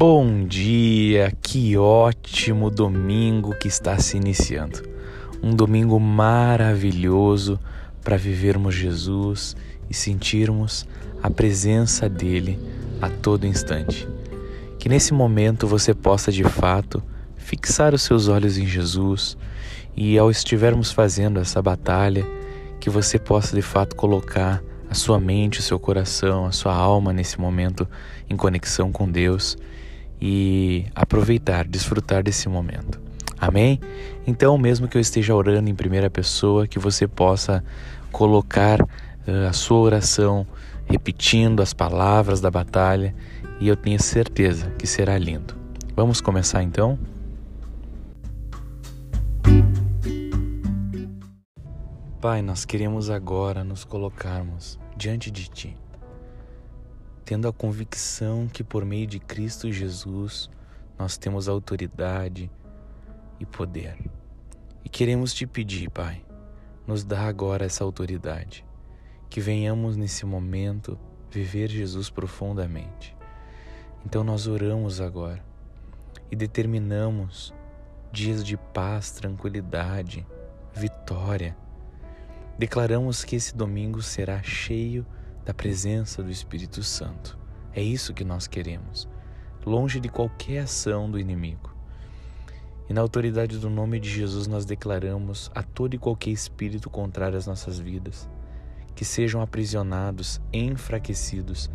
Bom dia, que ótimo domingo que está se iniciando. Um domingo maravilhoso para vivermos Jesus e sentirmos a presença dele a todo instante. Que nesse momento você possa de fato fixar os seus olhos em Jesus e ao estivermos fazendo essa batalha, que você possa de fato colocar a sua mente, o seu coração, a sua alma nesse momento em conexão com Deus e aproveitar, desfrutar desse momento. Amém? Então, mesmo que eu esteja orando em primeira pessoa, que você possa colocar uh, a sua oração repetindo as palavras da batalha e eu tenho certeza que será lindo. Vamos começar então? Pai, nós queremos agora nos colocarmos diante de Ti, tendo a convicção que por meio de Cristo Jesus nós temos autoridade e poder. E queremos te pedir, Pai, nos dá agora essa autoridade, que venhamos nesse momento viver Jesus profundamente. Então nós oramos agora e determinamos dias de paz, tranquilidade, vitória Declaramos que esse domingo será cheio da presença do Espírito Santo. É isso que nós queremos, longe de qualquer ação do inimigo. E na autoridade do nome de Jesus nós declaramos a todo e qualquer espírito contrário às nossas vidas que sejam aprisionados, enfraquecidos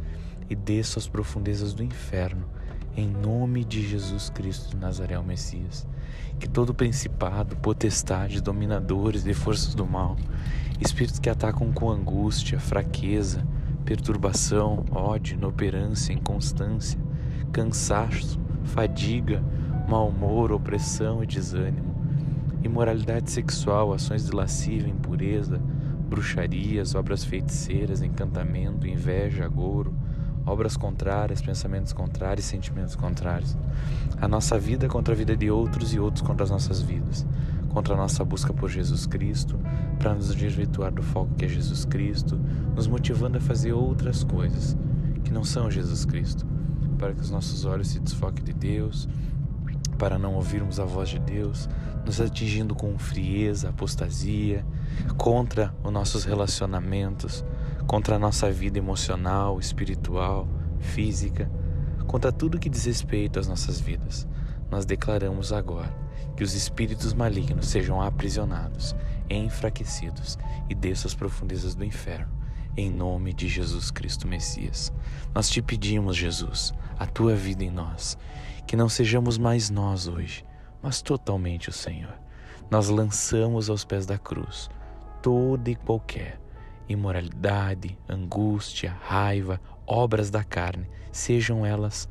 e desçam às profundezas do inferno, em nome de Jesus Cristo de Nazaré, o Messias. Que todo principado, potestade, dominadores de forças do mal espíritos que atacam com angústia, fraqueza, perturbação, ódio, inoperância, inconstância, cansaço, fadiga, mau humor, opressão e desânimo, imoralidade sexual, ações de lascívia, impureza, bruxarias, obras feiticeiras, encantamento, inveja, agouro, obras contrárias, pensamentos contrários, sentimentos contrários. A nossa vida contra a vida de outros e outros contra as nossas vidas contra a nossa busca por Jesus Cristo, para nos desvirtuar do foco que é Jesus Cristo, nos motivando a fazer outras coisas que não são Jesus Cristo, para que os nossos olhos se desfoquem de Deus, para não ouvirmos a voz de Deus, nos atingindo com frieza, apostasia, contra os nossos relacionamentos, contra a nossa vida emocional, espiritual, física, contra tudo que diz respeito às nossas vidas. Nós declaramos agora que os espíritos malignos sejam aprisionados, enfraquecidos e desçam às profundezas do inferno, em nome de Jesus Cristo Messias. Nós te pedimos, Jesus, a tua vida em nós, que não sejamos mais nós hoje, mas totalmente o Senhor. Nós lançamos aos pés da cruz toda e qualquer imoralidade, angústia, raiva, obras da carne, sejam elas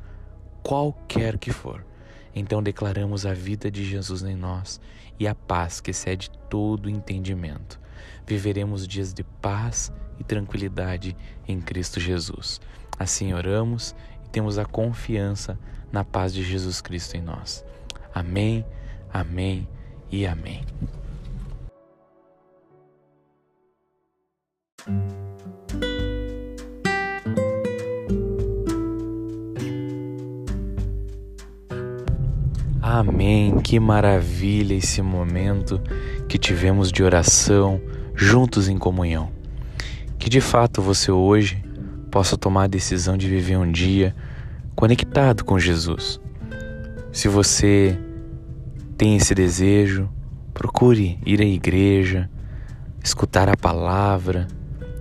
qualquer que for então declaramos a vida de Jesus em nós e a paz que excede todo entendimento. Viveremos dias de paz e tranquilidade em Cristo Jesus. Assim oramos e temos a confiança na paz de Jesus Cristo em nós. Amém, amém e amém. Amém. Que maravilha esse momento que tivemos de oração juntos em comunhão. Que de fato você hoje possa tomar a decisão de viver um dia conectado com Jesus. Se você tem esse desejo, procure ir à igreja, escutar a palavra,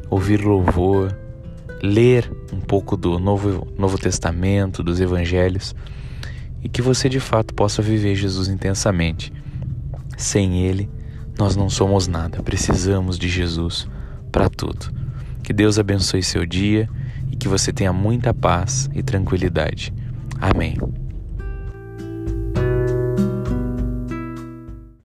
ouvir louvor, ler um pouco do Novo, Novo Testamento, dos Evangelhos e que você de fato possa viver Jesus intensamente. Sem Ele, nós não somos nada, precisamos de Jesus para tudo. Que Deus abençoe seu dia e que você tenha muita paz e tranquilidade. Amém.